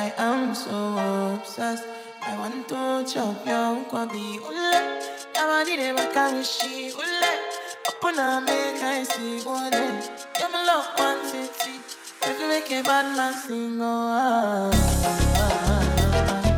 I am so obsessed. I want to chop your kwabi ule. Yamadi de bakamishi ule. Upon make I see one. My love one city. If you make a bad man sing, oh ah. ah, ah.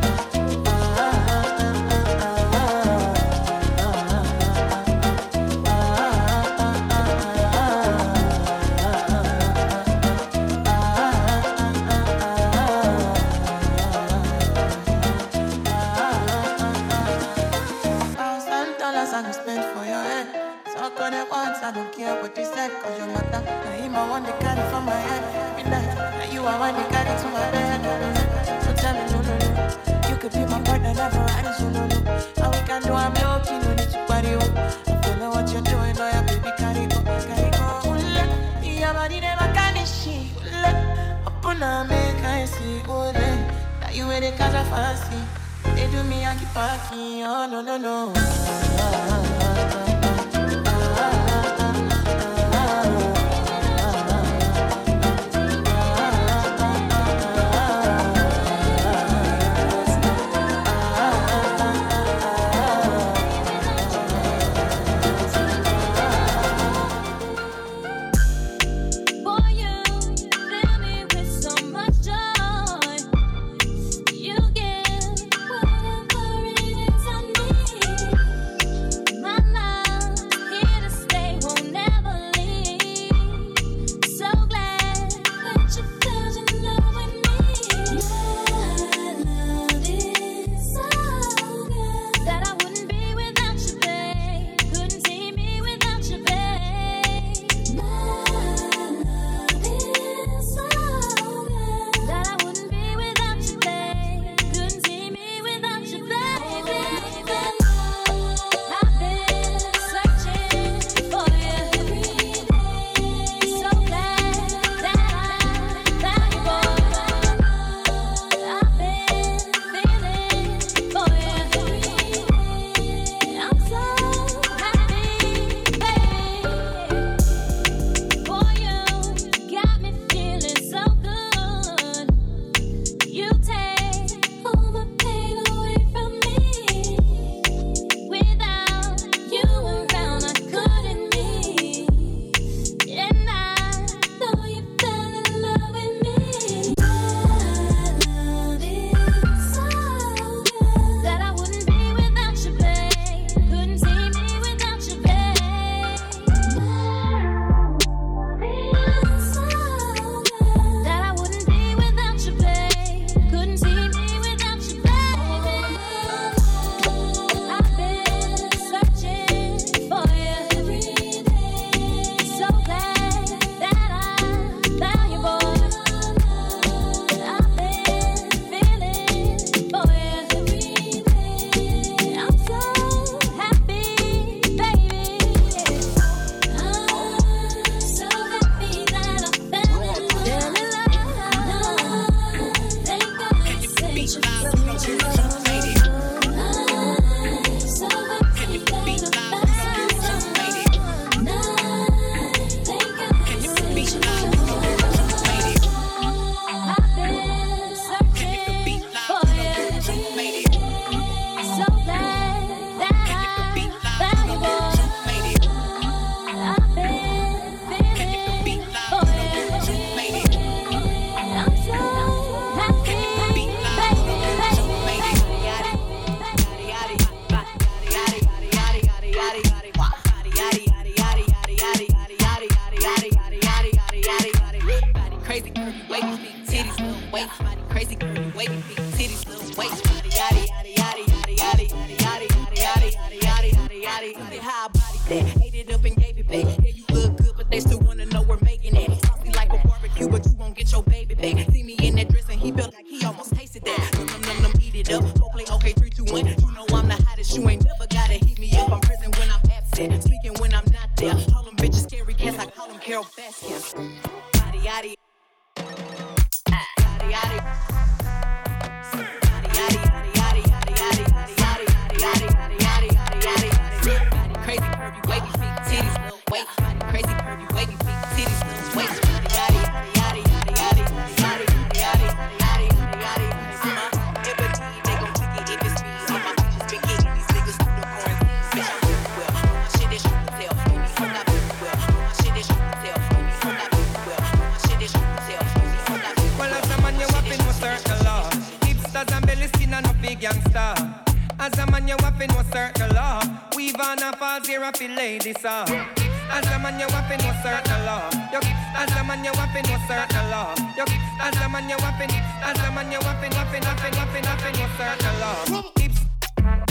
I don't care what you said, cause your matter. Now him I want to carry from my head every night. Now you I want to carry to my bed. So tell me no, no, no. You could be my partner, never rise, so no, no. And we can do I'm lucky, no need to party up. I feel like what you're doing, oh baby, carry go, carry go. Ule, yeah, body never can she. Ule, upon a make I see, ule. That you wear the cause fancy. They do me, I keep parking, oh no, no, no. Ah, ah, ah, ah. Ladies. As a man you to know certain law. As a man you to know certain law. As a man you to, as a man you to, have to, have to know certain law. Hips,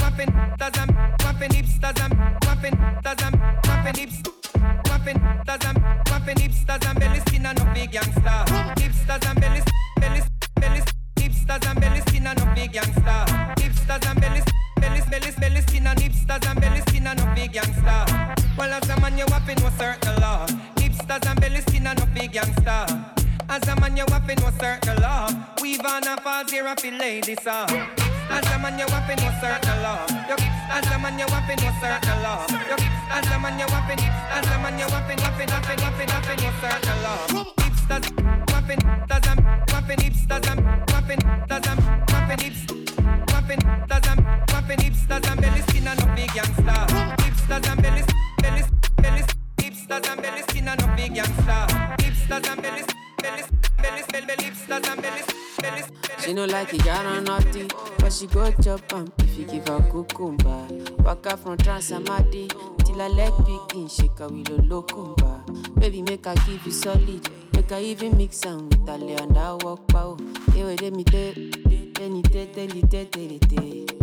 wapping, tazam, wapping hips, tazam, wapping, tazam, wapping hips. Wapping, tazam, wapping hips, tazam, belly skin and no big gangsta. Hips, tazam, belly, belly, belly, hipsters and belly skin and no big gangsta. Hipsters and belly, belly, belly, belly skin and hipsters and belly and no big gangsta. Well, as a man, you wapping no certain law. Hipsters and belly skin and no big gangsta. As a man, you wapping no certain law. Weave on a here, I feel ladies off. As a man, you wapping no certain law. As a man, you wapping no certain law. As a man, you wapping, as a man, you wapping, wapping, wapping, wapping, wapping no certain law. Hipsters, wapping, tazam, wapping hipsters, wapping, tazam, wapping hips, wapping, tazam, wapping hipsters and belly skin and big gangsta. Hipsters and belly, belly, belly, hipsters and belly skin and no big gangsta. Hipsters and belly, belly, belly, belly, hipsters and belly, belly. She no like it, on naughty, but she go chop am if you give her cucumber. Waka from Transamadi till her leg begin shake her with a locumba. Baby, make her give you solid, make her even mix am with her lay and I walk pow. Hey, wait, let me tell, then you tell, tell you tell, tell you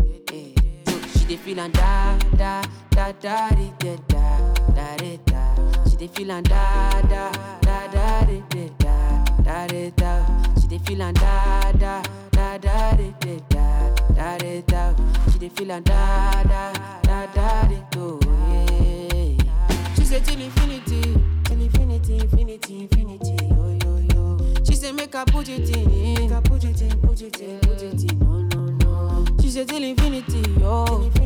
dey feel and da da da da di, da da da da da. She dey feel and da da da da di, da da da da da. She dey feel and da da da da di, da da da da da. She dey feel and da da da da di, do. She say till infinity, till infinity, infinity, infinity, yo yo yo. She say make I put it in, make I put it in, put it in, put it in, no no no. She say till infinity, yo, infinity,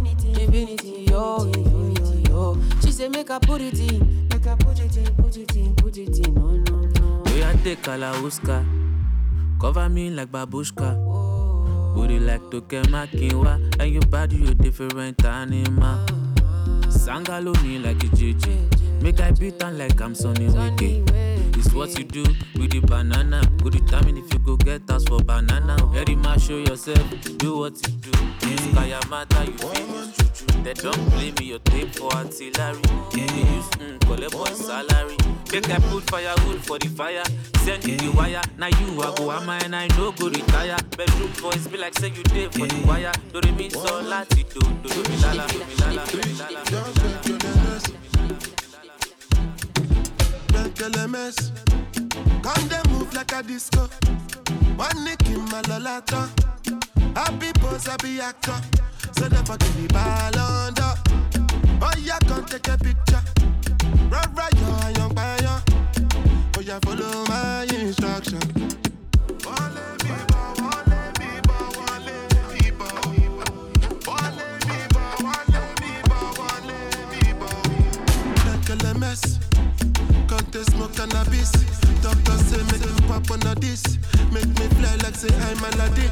infinity, yo, infinity, yo. She say make I put it in, make I put it in, put it in, put it in, no no no. We are take Kalauska, cover me like babushka. Booty like Tokemakinwa, and your body you different animal. Sangalo me like a JJ, make I beat on like I'm Sonny Wiki. It's what you do with the banana. Go determine if you go get us for banana. Very much show yourself, do what you do. This matter, you feel. They don't play me your tape for artillery. They use mm, collect boy salary. Make I put firewood for the fire. Send you the wire. Now you I go am and I no go retire. Bedroom boys be like say you there for the wire. Do they mean so lati do do do mi lala mi lala LMS. Come they move like a disco. One nick in my lolata. Happy pose, happy actor. So never give me ball under. Oh, yeah, come take a picture. Run right, yo, young fire. Oh, yeah, follow my instruction. Wale they smoke cannabis? Doctor say make me pop on a this. Make me fly like say I'm Aladdin.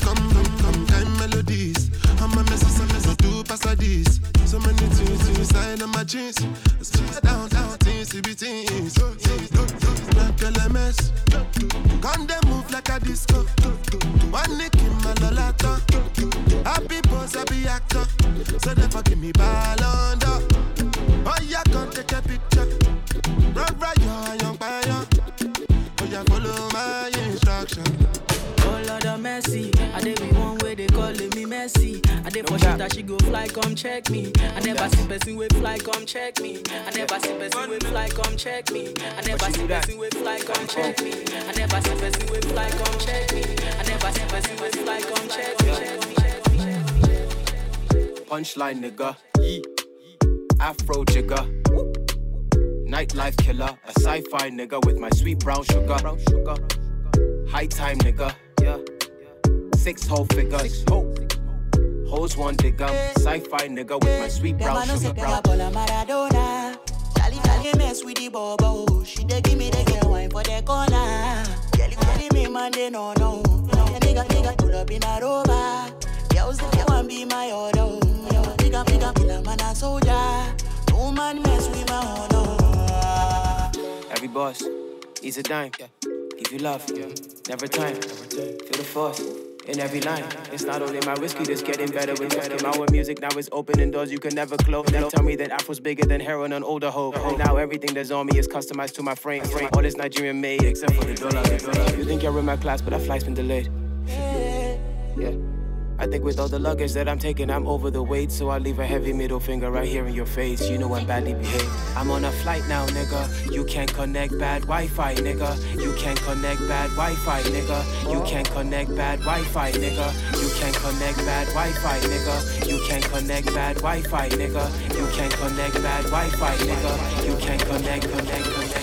Come, come, come, time melodies. I'm a mess, I'm a mess, I do pass a this. So many things inside of my jeans. Straight down, down, things to be things. Oh, oh, like LMS. Come they move like a disco. One nick in my lolata. Happy boss, happy actor. So they give me ball under. Oh yeah, come take a picture. Run right, yo, young fire. Oh yeah, follow my instruction. Oh Lord of mercy, I dey be one way they calling me Messi. I dey for shit that she go fly, come check me. I never see person with fly, come check me. I never see person with fly, come check me. I never see person with fly, come check me. I never see person with fly, come check me. I never see person with fly, come check me. Check me, check me, check me, check me. Punchline nigga, Yee. Afro jigger, nightlife killer, a sci-fi nigga with my sweet brown sugar. High time nigga, yeah. Six whole figures, hoes one digger, sci-fi nigga with my sweet brown a no say sugar. Brown. Maradona. Charlie, Charlie mess with the bobo. She dey give me the girl wine for the corner. Kelly, Kelly, me man they no no. Nigga, nigga, pull up in a rover. Girls if they want be my order. Yeah, nigga, nigga, kill a man a soldier. No man mess with my honor. Every boss, he's a dime. Give you love, never time. Feel the force, in every line. It's not only my whiskey that's getting better with out with music. Now it's opening doors you can never close. Never tell me that Afro's bigger than heroin on older hope. Now everything that's on me is customized to my frame. All is Nigerian made except for the dollar. You think you're in my class, but that flight's been delayed. Yeah. I think with all the luggage that I'm taking, I'm over the weight. So I leave a heavy middle finger right here in your face. You know I'm badly behaved. I'm on a flight now, nigga. You can't connect bad Wi Fi, nigga. You can't connect bad Wi Fi, nigga. You can't connect bad Wi Fi, nigga. You can't connect bad Wi Fi, nigga. You can't connect bad Wi Fi, nigga. You can't connect bad Wi Fi, nigga. You can't connect, connect, connect.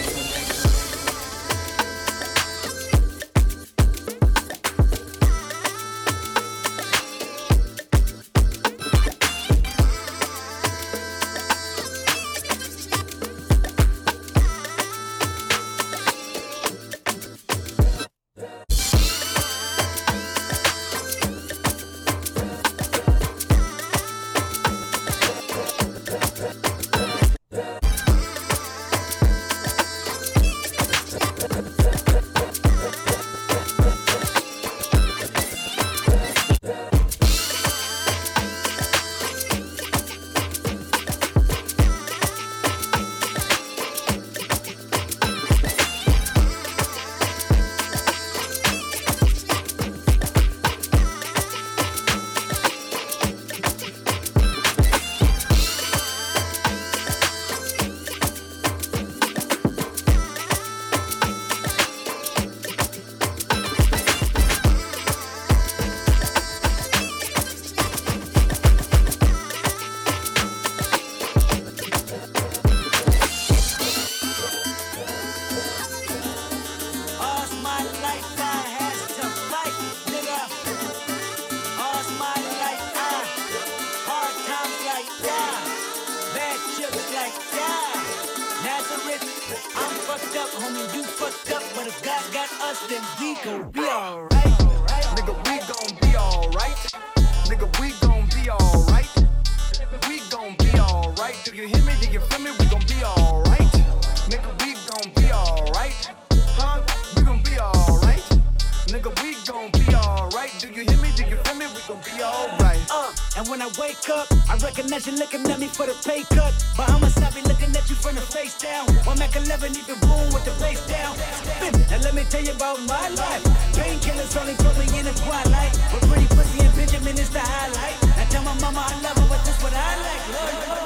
nigga, we gon' be alright. Do you hear me? Do you feel me? We gon' be alright. Uh, and when I wake up, I recognize you looking at me for the pay cut. But I'ma stop be looking at you from the face down. One Mac 11, even boom with the face down. Spin. Now let me tell you about my life. Painkillers only put me in the twilight. But pretty pussy and Benjamin is the highlight. I tell my mama I love her, but that's what I like. Love, love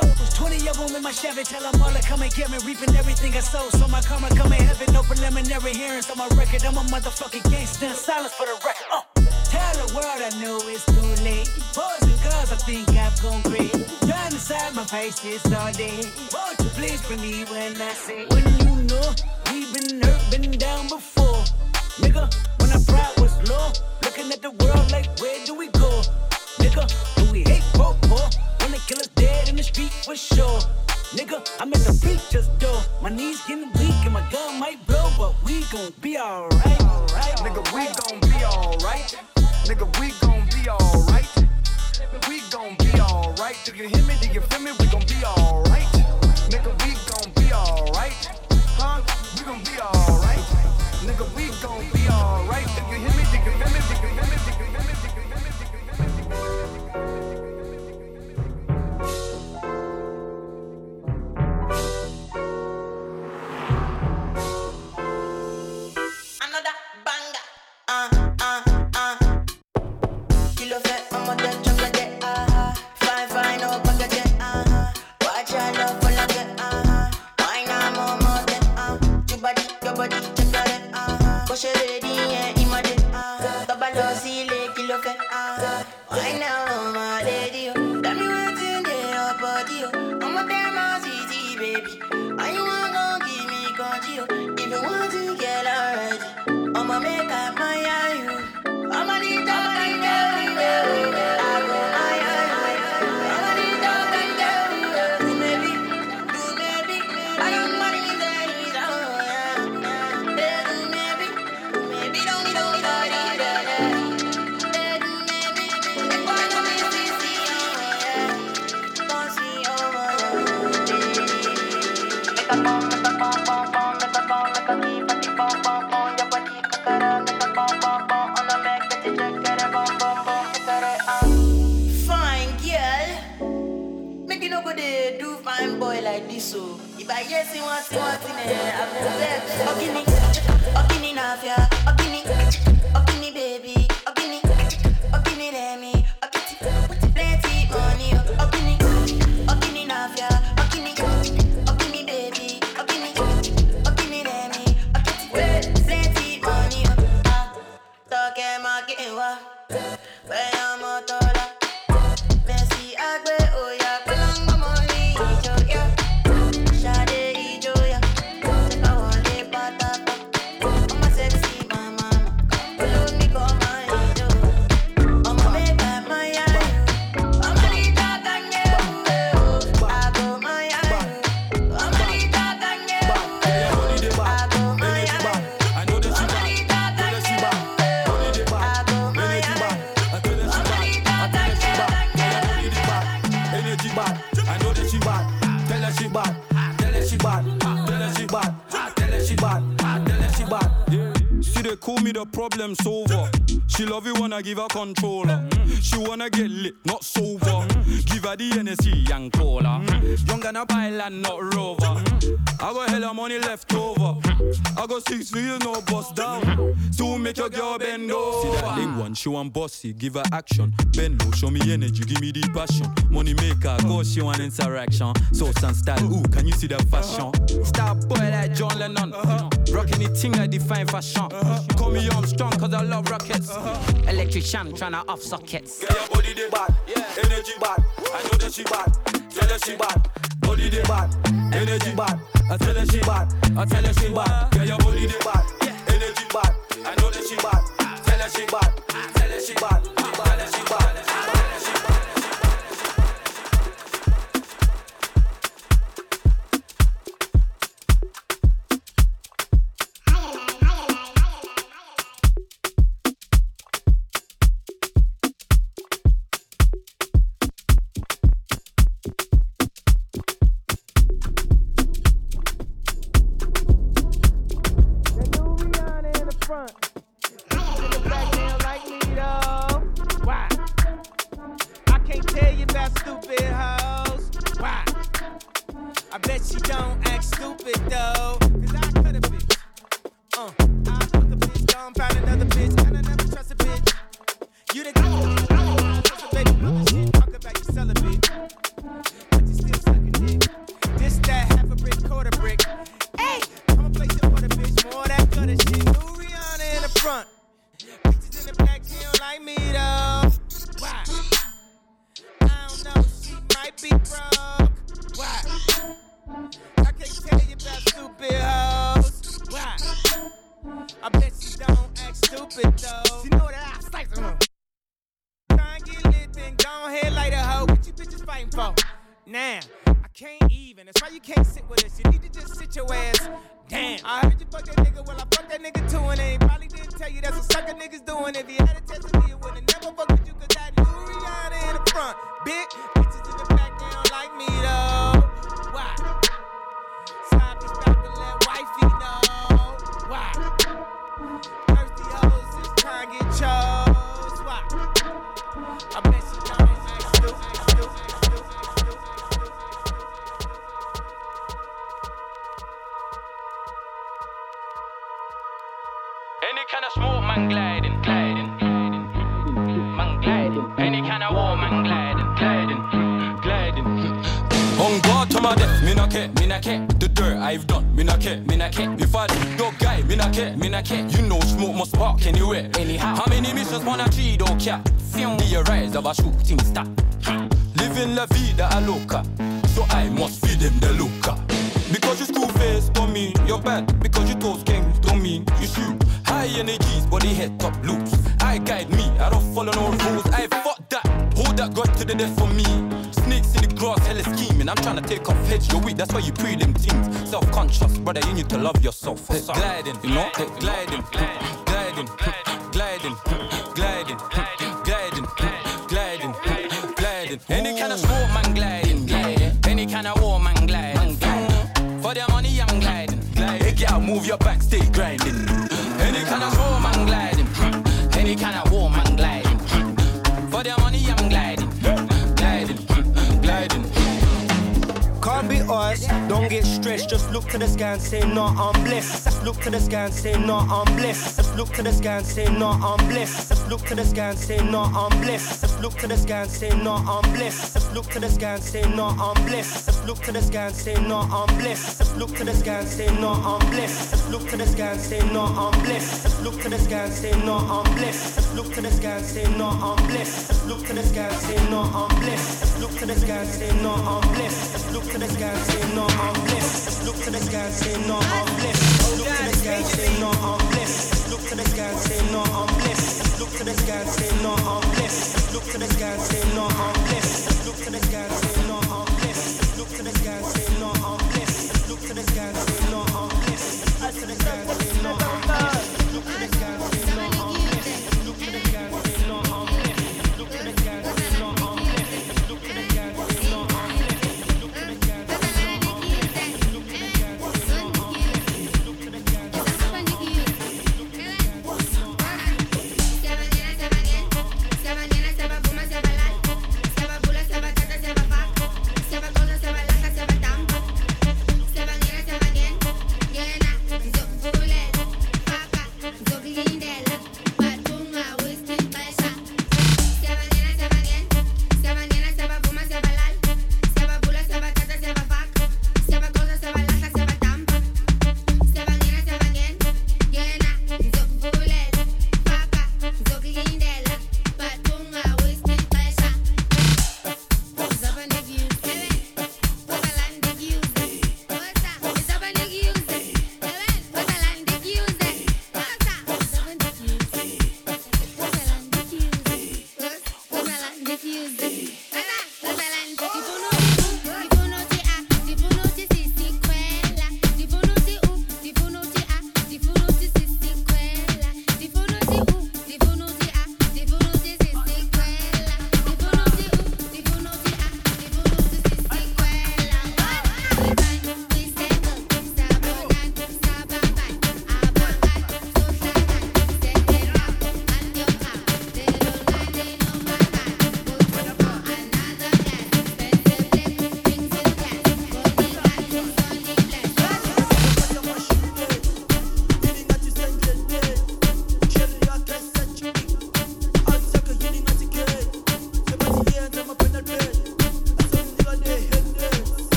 the album in my Chevy. Tell them all to come and get me. Reaping everything I sow. So my karma come in heaven. No preliminary hearings on my record. I'm a motherfucking gangster. Silence for the record. Uh. Tell the world I know it's too late. Boys and girls, I think I've gone crazy great. Down side my face is all day. Won't you please believe when I say? When you know we been hurt, been down before, nigga. When our pride was low, looking at the world like where do we go, nigga? Do we hate, broke, poor? Hundred killers dead in the street for sure. Nigga, I'm at the preacher's door. My knees getting weak and my gun might blow, but we gon' be alright. Right. Nigga, we gon' be alright. Nigga, we gon' be alright. We gon' be alright. Do you hear me? Do you feel me? We gon' be alright. Nigga, we gon' be alright. Huh? We gon' be alright. Nigga, we gon' be alright. Do you hear me? Do you feel me? you say, ah, why now, my lady? Got oh. me waiting there, your body. I'm a damn easy, baby. Are you gonna give me control? Oh? If you want to get already, I'ma make up my eyes. bad. I know that she bad. Tell her she bad. Tell her she bad. Tell her she bad. Tell her she bad. Tell her she bad. See they call me the problem solver. She love you when I give her controller. She wanna get lit, not sober. Give her the Hennessy and cola. Mm. Drunk a pilot, not rover. Mm. I got hella money left over. Mm. I got six wheels, no bust down. So make your girl bend over. See that thing one, she want bossy, give her action. Bend low, show me energy, give me the passion. Money maker, go, she want interaction. Sauce and style, ooh, can you see the fashion? Star boy like John Lennon. Uh-huh. Rocking the thing that define fashion. Uh-huh. Call me Armstrong, cause I love rockets. Uh-huh. Electrician trying to off sockets. Get your body there, bad. Yeah. Energy bad. I know that she bad. Tell her she bad. Body they bad. Energy bad. I tell her she bad. I tell her she bad. Yeah, your body they bad. Energy bad. I know that she bad. Tell her she bad. Tell her she bad. Gleiten, gleiten, gleiten. Look to the sky and say, no, I'm blessed. Look to the sky and say, no, I'm blessed. Look to the sky and say, no, I'm blessed. Look to the sky and say, no, I'm blessed. Look to the sky and say, no, I'm blessed. Look to the sky and say, no, I'm blessed. Look to the sky and say, no, I'm blessed. Look to the sky and say, no, I'm blessed. Look to the sky and say, no, I'm blessed. Look to the sky and say, no, I'm blessed. Look to the sky and say, no, I'm blessed. Look to the sky and say, no, I'm blessed. Look to the sky and say, no, I'm blessed. Look to the sky and say, no, I'm blessed. Look to the sky and say, no, I'm blessed. Look to the sky and say, no, I'm blessed. Look to the sky and say, no, I'm blessed. Look to the sky and say, no, I'm blessed. Look to the sky and say, no, I'm blessed. Look to the sky and say, no, I'm blessed. Look to the sky and say, no, I'm blessed. Look to the sky and say, no, I'm blessed. Look to the sky and say, no, I'm blessed. Look to the sky and say,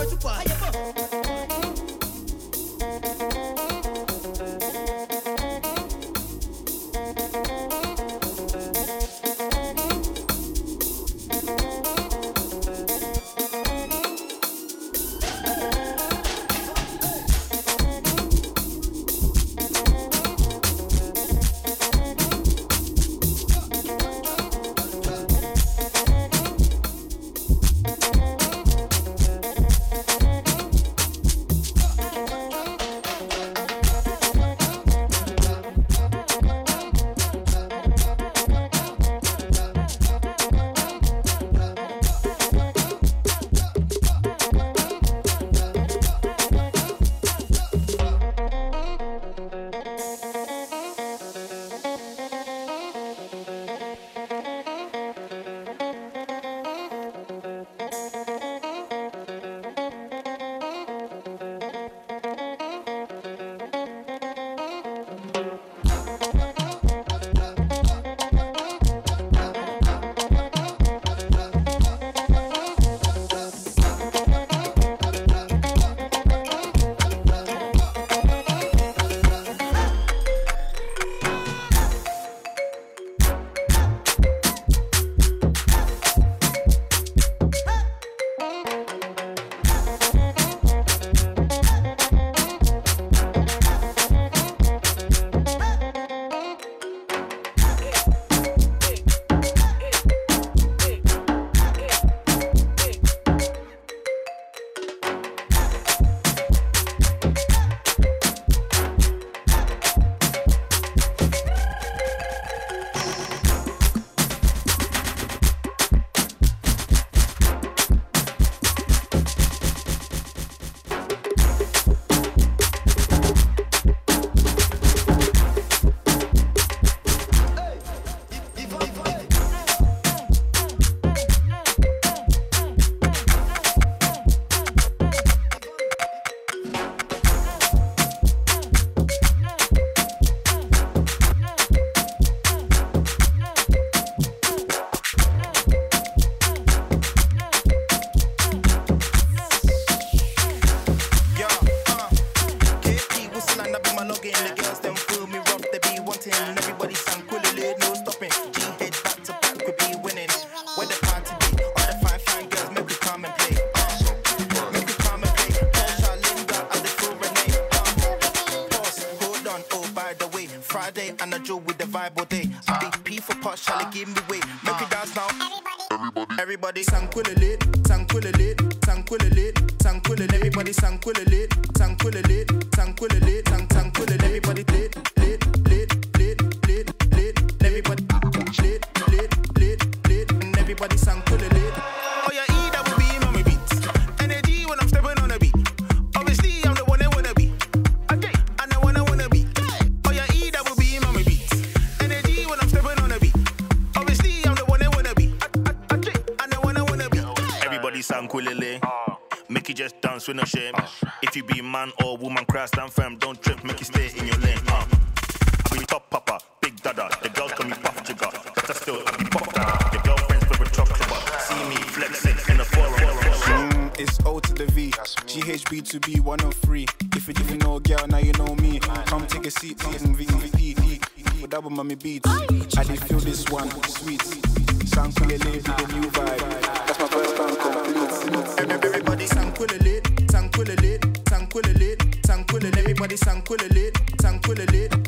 where you. B2B three. If you didn't know girl, now you know me. Come take a seat, VVPD. Double mummy beats. I did feel this one, sweet. Sankulele be the new vibe. That's my first time complete. Everybody sankulele, sankulele, sankulele, sankulele. Everybody sankulele, sankulele.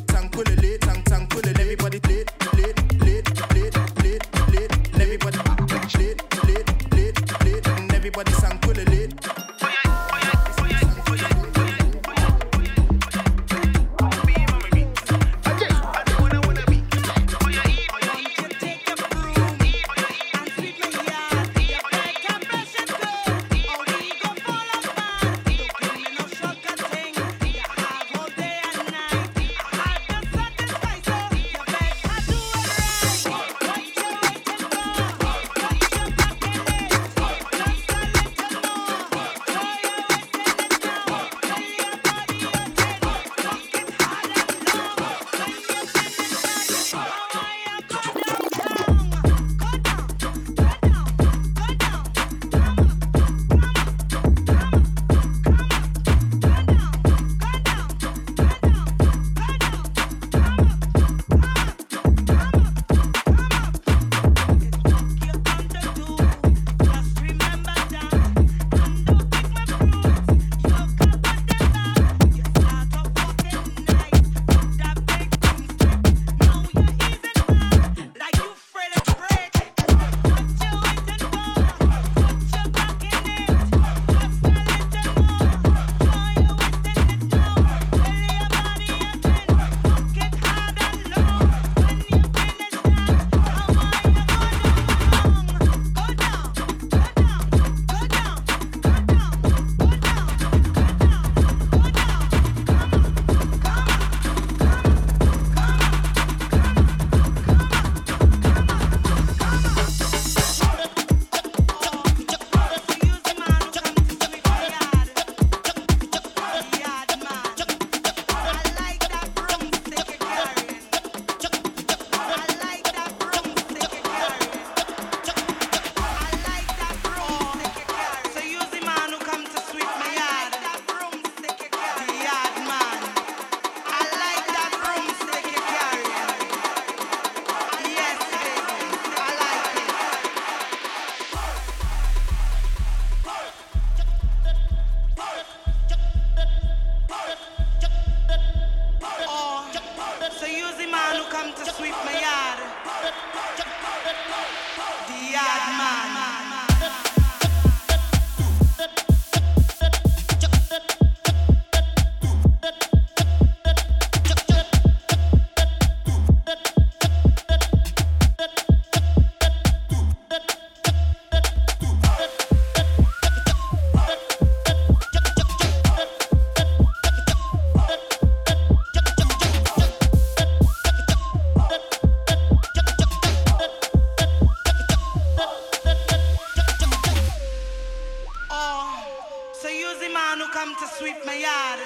come to sweep my yard,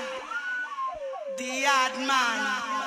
the yard man.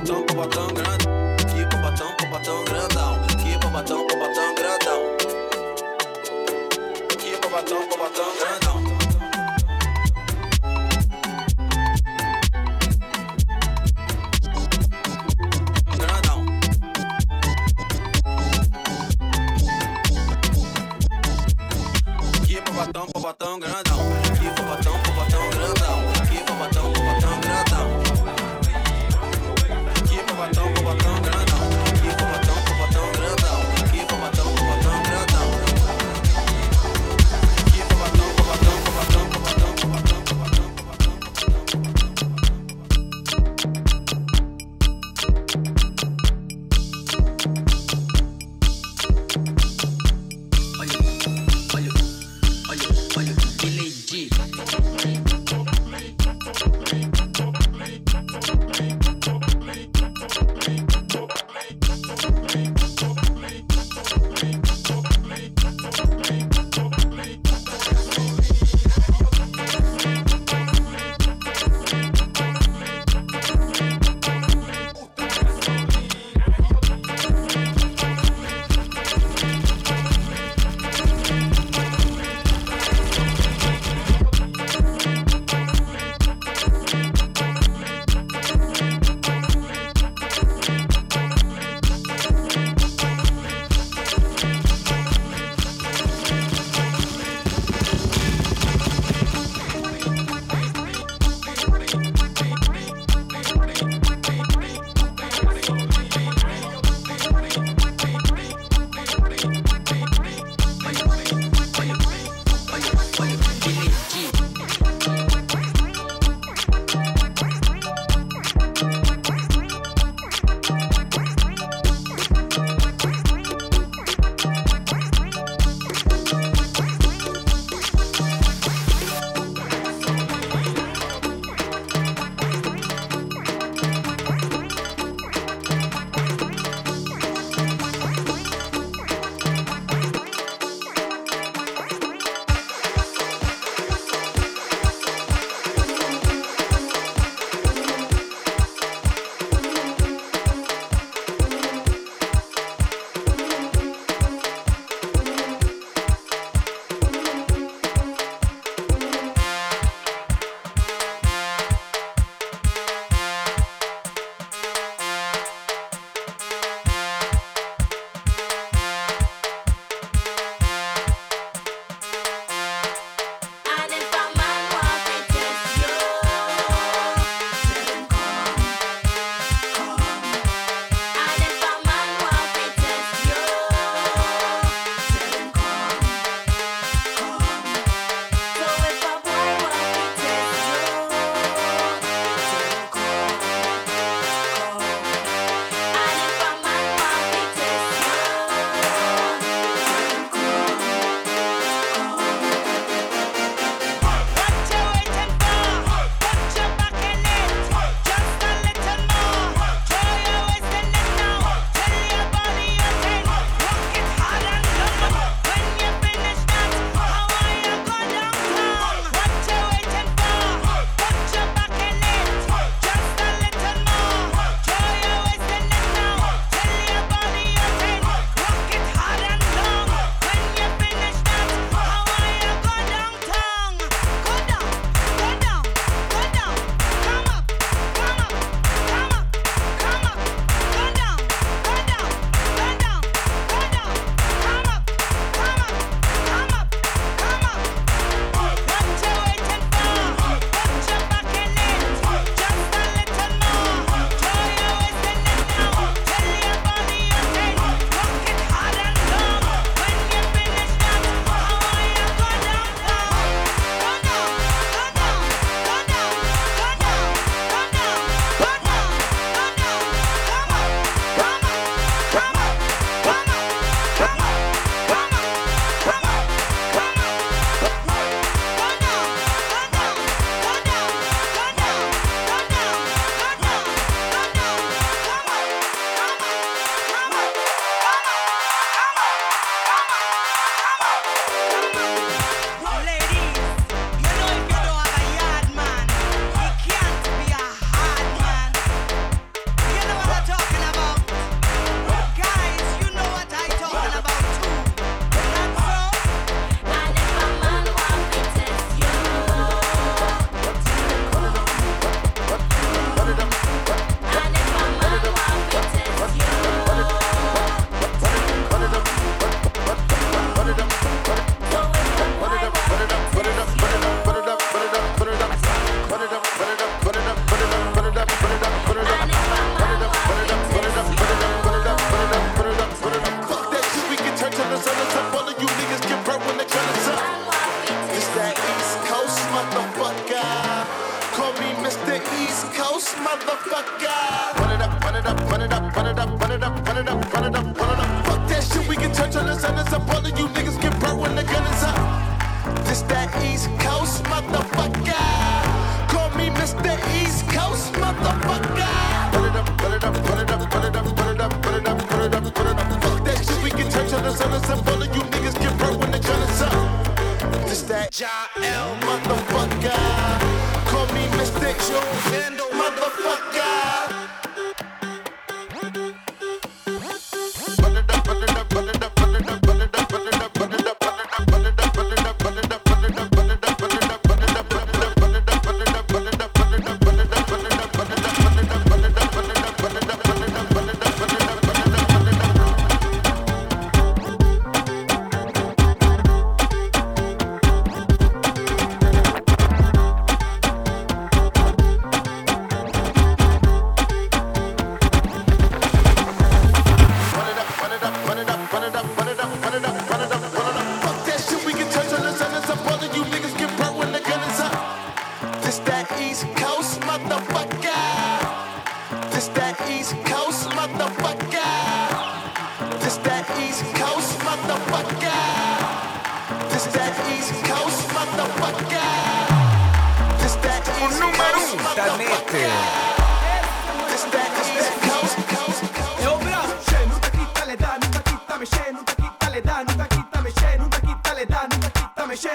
bobatão, bobatão grandão. Que bobatão, bobatão grandão. Que bobatão, bobatão grandão. Que bobatão, bobatão grandão.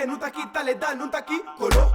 Nunca quita le da, nunca quita le da, nunca.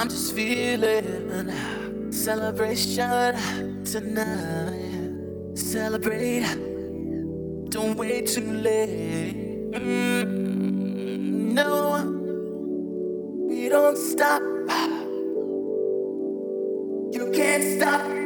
I'm just feeling celebration tonight. Celebrate, don't wait too late. Mm, no, we don't stop. You can't stop.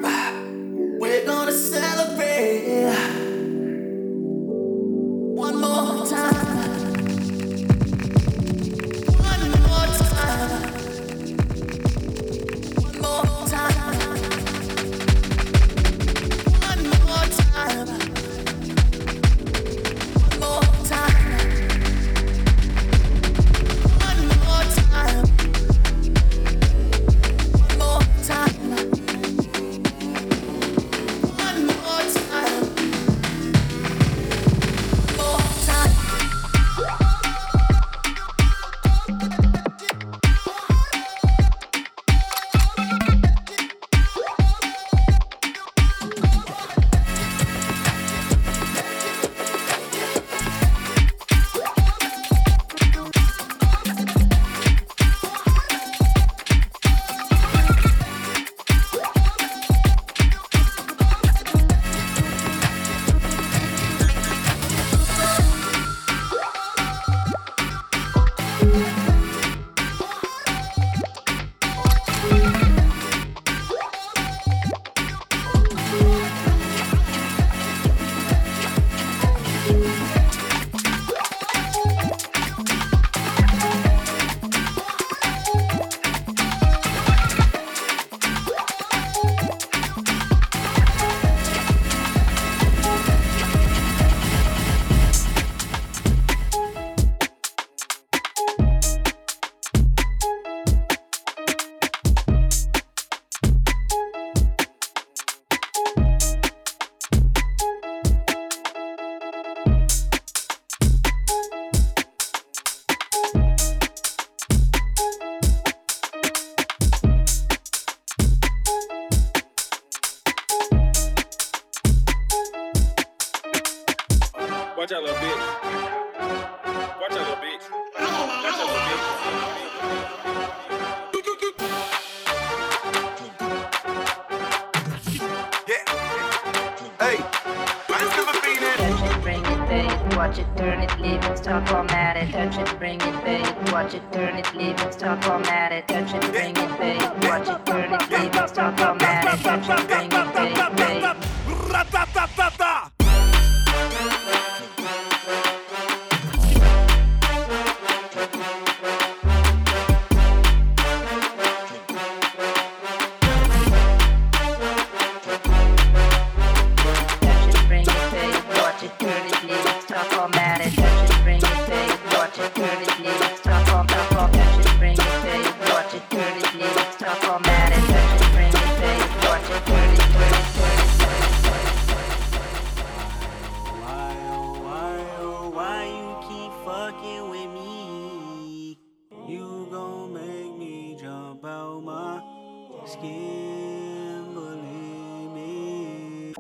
Skin, believe me.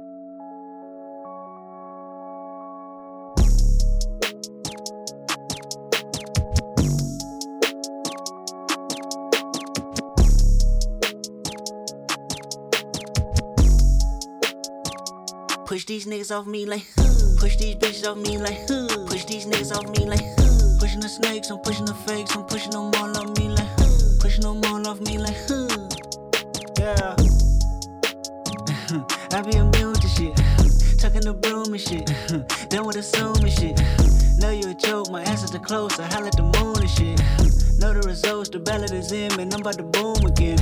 Push these niggas off me like. Push these bitches off me like. Push these niggas off me like. Pushing the snakes, I'm pushing the fakes, I'm pushing them all off me like. Pushing them all off me like. Yeah. I be immune to shit. Tucking the broom and shit. Done with assuming shit. Know you a joke, my answers the close. I holler at the moon and shit. Know the results, the ballot is in, man. I'm about to boom again.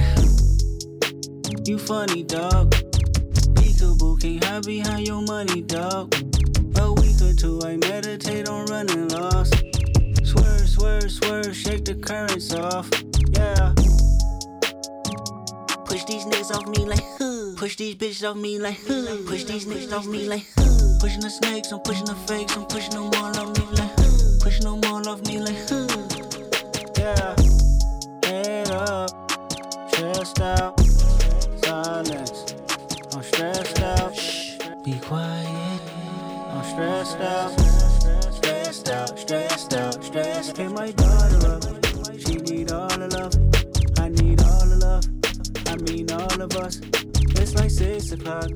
You funny, dog. Peekaboo, can't hide behind your money, dog. A week or two, I meditate on running lost. Swerve, swerve, swerve, shake the currents off. Yeah. Push these niggas off me like huh. Push these bitches off me like huh. Push these niggas off me like huh. Pushing the snakes, I'm pushing the fakes, I'm pushing them all off me like huh. Pushing them all off me like huh. Yeah. Head up, chest out, silence. I'm stressed out. Shh, be quiet. I'm stressed out. Stressed out, stressed out, stressed. Pick my daughter up. She need all the love. Of us. It's like six o'clock.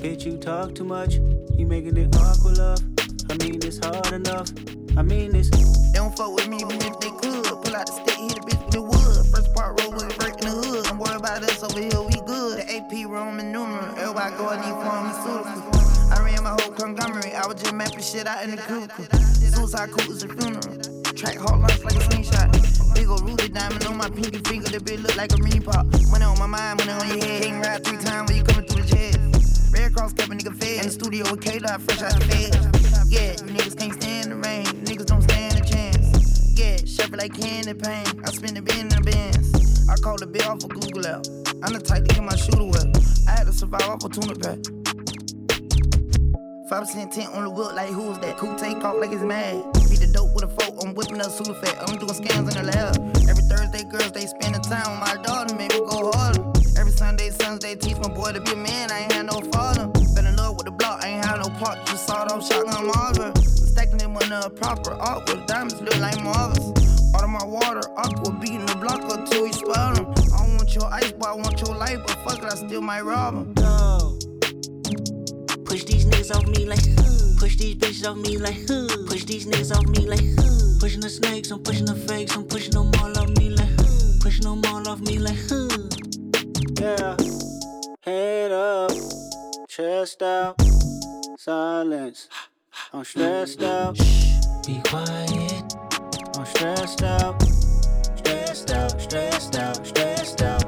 Bitch, you talk too much. You making it awkward, love. I mean it's hard enough. I mean it's. They don't fuck with me even if they could. Pull out the stick, hit a bitch with the wood. First part roll with a break in the hood. Don't worry about us over here, we good. The AP Roman numeral. Everybody go and need pharmaceuticals. I ran my whole conglomerate. I was just mapping shit out in the cubicle. Suicide cool is a funeral. Track hard lunch like a slingshot. Big ol' ruby diamond on my pinky finger. That bitch look like a mini pop. Money on my mind, money on your head. Hang right three times when you coming through the chest. Red Cross kept a nigga fed. In the studio with K-Dot, fresh out the bed. Yeah, you niggas can't stand the rain. Niggas don't stand a chance. Yeah, shuffle like candy paint. I spin the bin in the bins. I call the bill off of Google out. I'm the type to get my shooter wet. I had to survive off a tuna pack. 5% tent on the wheel, like who's that? Cool take off like it's mad. The dope with a fork, I'm whipping up Sudafed. I'm doing scams in the lab. Every Thursday, girls, they spending time with my daughter, make me go harder. Every Sunday, Sunday, teach my boy to be a man, I ain't had no father. Been in love with the block, I ain't had no part, just sawed off shotgun Marvin. Stacking them on a proper art with diamonds, look like Marvins. Out of my water, aqua beating the block up till we spot 'em. I don't want your ice, but I want your life, but fuck it, I still might rob 'em. No. Push these niggas off me like huh. Push these bitches off me like huh. Push these niggas off me like huh. Pushing the snakes, I'm pushing the fakes, I'm pushing them all off me like huh. Pushing them all off me like huh. Yeah. Head up, chest out, silence. I'm stressed out. Shh, be quiet. I'm stressed out, stressed out, stressed out, stressed out.